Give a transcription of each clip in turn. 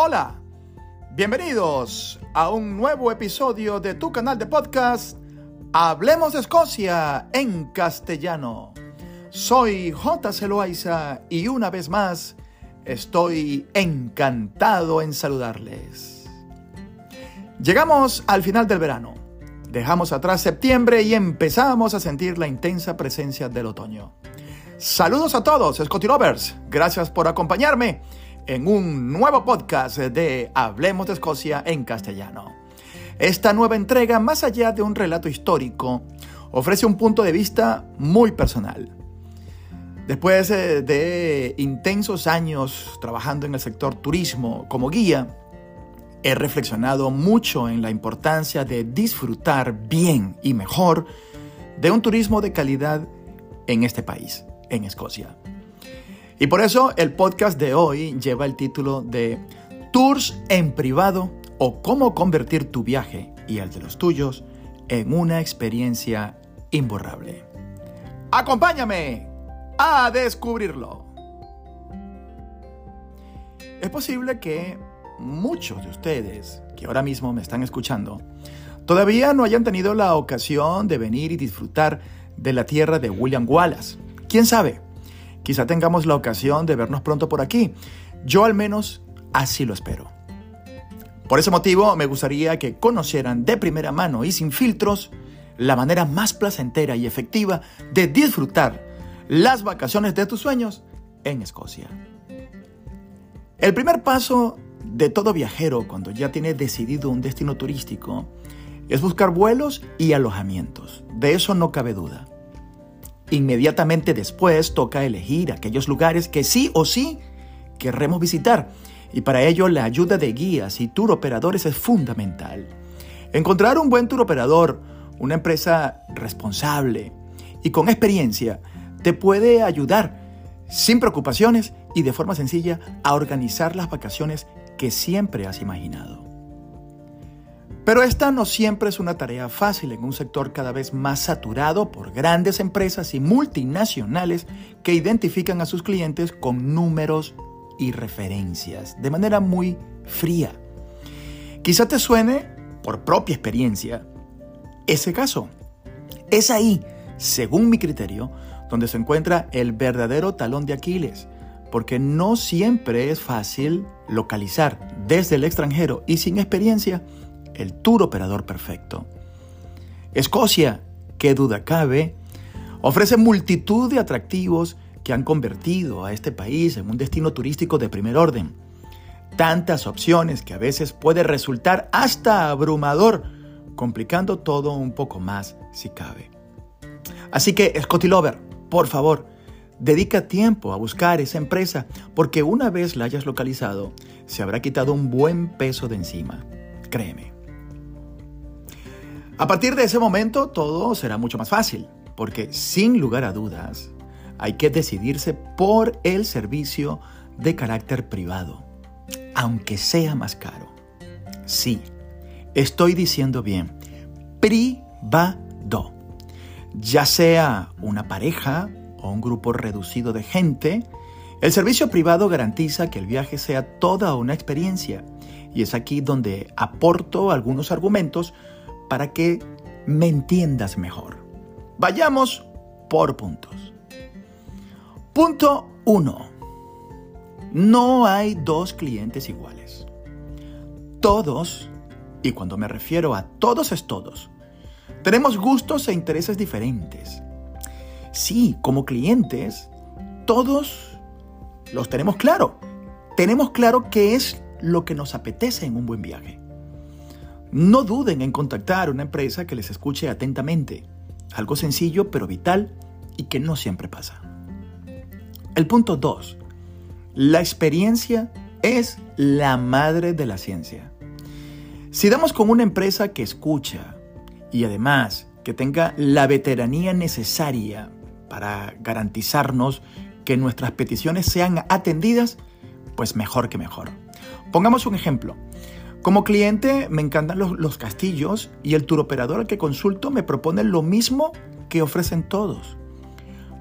Hola, bienvenidos a un nuevo episodio de tu canal de podcast Hablemos de Escocia en castellano. Soy J. Loaiza y una vez más estoy encantado en saludarles. Llegamos al final del verano. Dejamos atrás septiembre y empezamos a sentir la intensa presencia del otoño. Saludos a todos, Scotty Lovers. Gracias por acompañarme en un nuevo podcast de Hablemos de Escocia en castellano. Esta nueva entrega, más allá de un relato histórico, ofrece un punto de vista muy personal. Después eh, de intensos años trabajando en el sector turismo como guía, he reflexionado mucho en la importancia de disfrutar bien y mejor de un turismo de calidad en este país, en Escocia. Y por eso el podcast de hoy lleva el título de Tours en privado o cómo convertir tu viaje y el de los tuyos en una experiencia imborrable. Acompáñame a descubrirlo. Es posible que muchos de ustedes que ahora mismo me están escuchando todavía no hayan tenido la ocasión de venir y disfrutar de la tierra de William Wallace. ¿Quién sabe? Quizá tengamos la ocasión de vernos pronto por aquí. Yo al menos así lo espero. Por ese motivo me gustaría que conocieran de primera mano y sin filtros la manera más placentera y efectiva de disfrutar las vacaciones de tus sueños en Escocia. El primer paso de todo viajero cuando ya tiene decidido un destino turístico es buscar vuelos y alojamientos. De eso no cabe duda. Inmediatamente después toca elegir aquellos lugares que sí o sí querremos visitar y para ello la ayuda de guías y tour operadores es fundamental. Encontrar un buen tour operador, una empresa responsable y con experiencia, te puede ayudar sin preocupaciones y de forma sencilla a organizar las vacaciones que siempre has imaginado. Pero esta no siempre es una tarea fácil en un sector cada vez más saturado por grandes empresas y multinacionales que identifican a sus clientes con números y referencias de manera muy fría. Quizá te suene, por propia experiencia, ese caso. Es ahí, según mi criterio, donde se encuentra el verdadero talón de Aquiles, porque no siempre es fácil localizar desde el extranjero y sin experiencia el tour operador perfecto. Escocia, qué duda cabe, ofrece multitud de atractivos que han convertido a este país en un destino turístico de primer orden. Tantas opciones que a veces puede resultar hasta abrumador, complicando todo un poco más si cabe. Así que, Scotty Lover, por favor, dedica tiempo a buscar esa empresa, porque una vez la hayas localizado, se habrá quitado un buen peso de encima. Créeme. A partir de ese momento todo será mucho más fácil, porque sin lugar a dudas hay que decidirse por el servicio de carácter privado, aunque sea más caro. Sí, estoy diciendo bien, privado. Ya sea una pareja o un grupo reducido de gente, el servicio privado garantiza que el viaje sea toda una experiencia. Y es aquí donde aporto algunos argumentos para que me entiendas mejor. Vayamos por puntos. Punto 1. No hay dos clientes iguales. Todos, y cuando me refiero a todos es todos, tenemos gustos e intereses diferentes. Sí, como clientes, todos los tenemos claro. Tenemos claro qué es lo que nos apetece en un buen viaje. No duden en contactar una empresa que les escuche atentamente. Algo sencillo pero vital y que no siempre pasa. El punto 2. La experiencia es la madre de la ciencia. Si damos con una empresa que escucha y además que tenga la veteranía necesaria para garantizarnos que nuestras peticiones sean atendidas, pues mejor que mejor. Pongamos un ejemplo. Como cliente me encantan los, castillos y el turoperador al que consulto me propone lo mismo que ofrecen todos.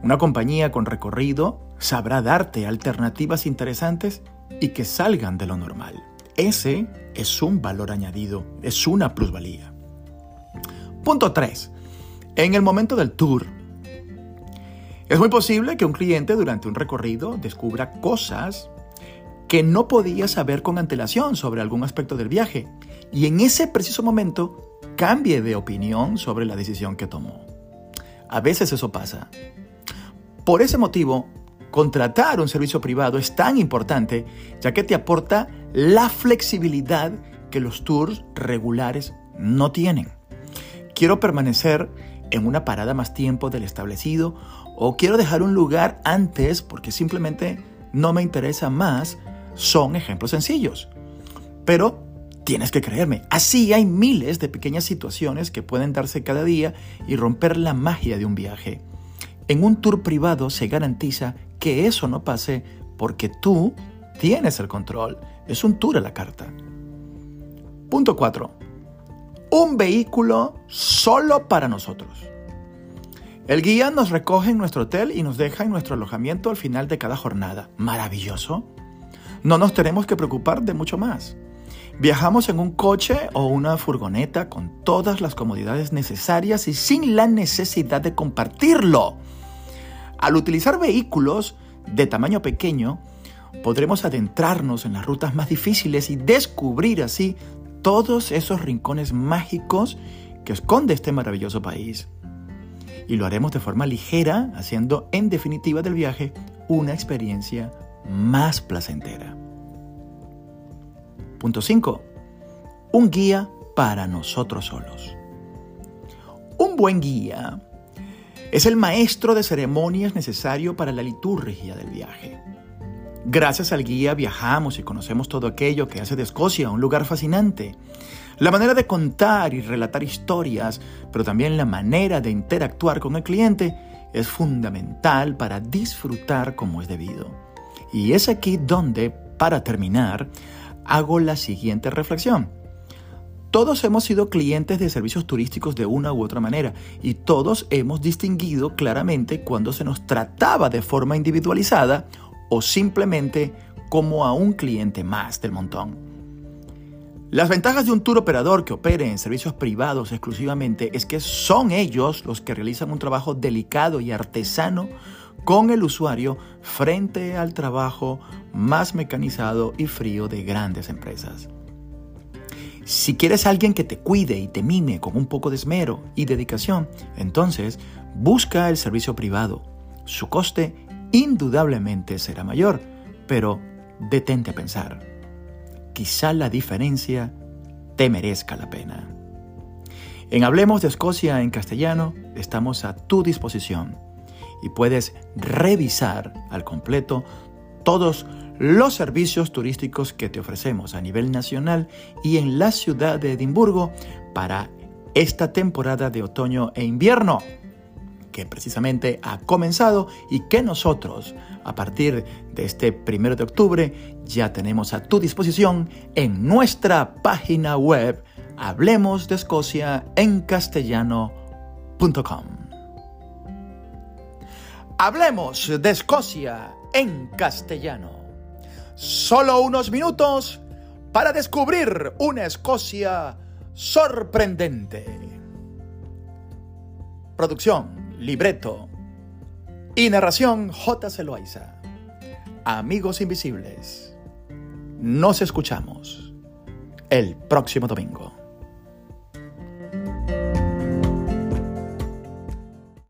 Una compañía con recorrido sabrá darte alternativas interesantes y que salgan de lo normal. Ese es un valor añadido, es una plusvalía. Punto 3. En el momento del tour, es muy posible que un cliente durante un recorrido descubra cosas que no podía saber con antelación sobre algún aspecto del viaje y en ese preciso momento cambie de opinión sobre la decisión que tomó. A veces eso pasa. Por ese motivo, contratar un servicio privado es tan importante ya que te aporta la flexibilidad que los tours regulares no tienen. Quiero permanecer en una parada más tiempo del establecido o quiero dejar un lugar antes porque simplemente no me interesa más son ejemplos sencillos. Pero tienes que creerme, así hay miles de pequeñas situaciones que pueden darse cada día y romper la magia de un viaje. En un tour privado se garantiza que eso no pase porque tú tienes el control. Es un tour a la carta. Punto 4. Un vehículo solo para nosotros. El guía nos recoge en nuestro hotel y nos deja en nuestro alojamiento al final de cada jornada. Maravilloso no nos tenemos que preocupar de mucho más. Viajamos en un coche o una furgoneta con todas las comodidades necesarias y sin la necesidad de compartirlo. Al utilizar vehículos de tamaño pequeño, podremos adentrarnos en las rutas más difíciles y descubrir así todos esos rincones mágicos que esconde este maravilloso país. Y lo haremos de forma ligera, haciendo en definitiva del viaje una experiencia más placentera. Punto 5. Un guía para nosotros solos. Un buen guía es el maestro de ceremonias necesario para la liturgia del viaje. Gracias al guía viajamos y conocemos todo aquello que hace de Escocia un lugar fascinante. La manera de contar y relatar historias, pero también la manera de interactuar con el cliente es fundamental para disfrutar como es debido. Y es aquí donde, para terminar, hago la siguiente reflexión. Todos hemos sido clientes de servicios turísticos de una u otra manera y todos hemos distinguido claramente cuando se nos trataba de forma individualizada o simplemente como a un cliente más del montón. Las ventajas de un tour operador que opere en servicios privados exclusivamente es que son ellos los que realizan un trabajo delicado y artesano con el usuario frente al trabajo más mecanizado y frío de grandes empresas. Si quieres alguien que te cuide y te mime con un poco de esmero y dedicación, entonces busca el servicio privado. Su coste indudablemente será mayor, pero detente a pensar. Quizá la diferencia te merezca la pena. En Hablemos de Escocia en castellano estamos a tu disposición y puedes revisar al completo todos los servicios turísticos que te ofrecemos a nivel nacional y en la ciudad de Edimburgo para esta temporada de otoño e invierno que precisamente ha comenzado y que nosotros a partir de este primero de octubre ya tenemos a tu disposición en nuestra página web hablemos Hablemos de Escocia en castellano. Solo unos minutos para descubrir una Escocia sorprendente. Producción, libreto y narración J. Celoaiza. Amigos invisibles, nos escuchamos el próximo domingo.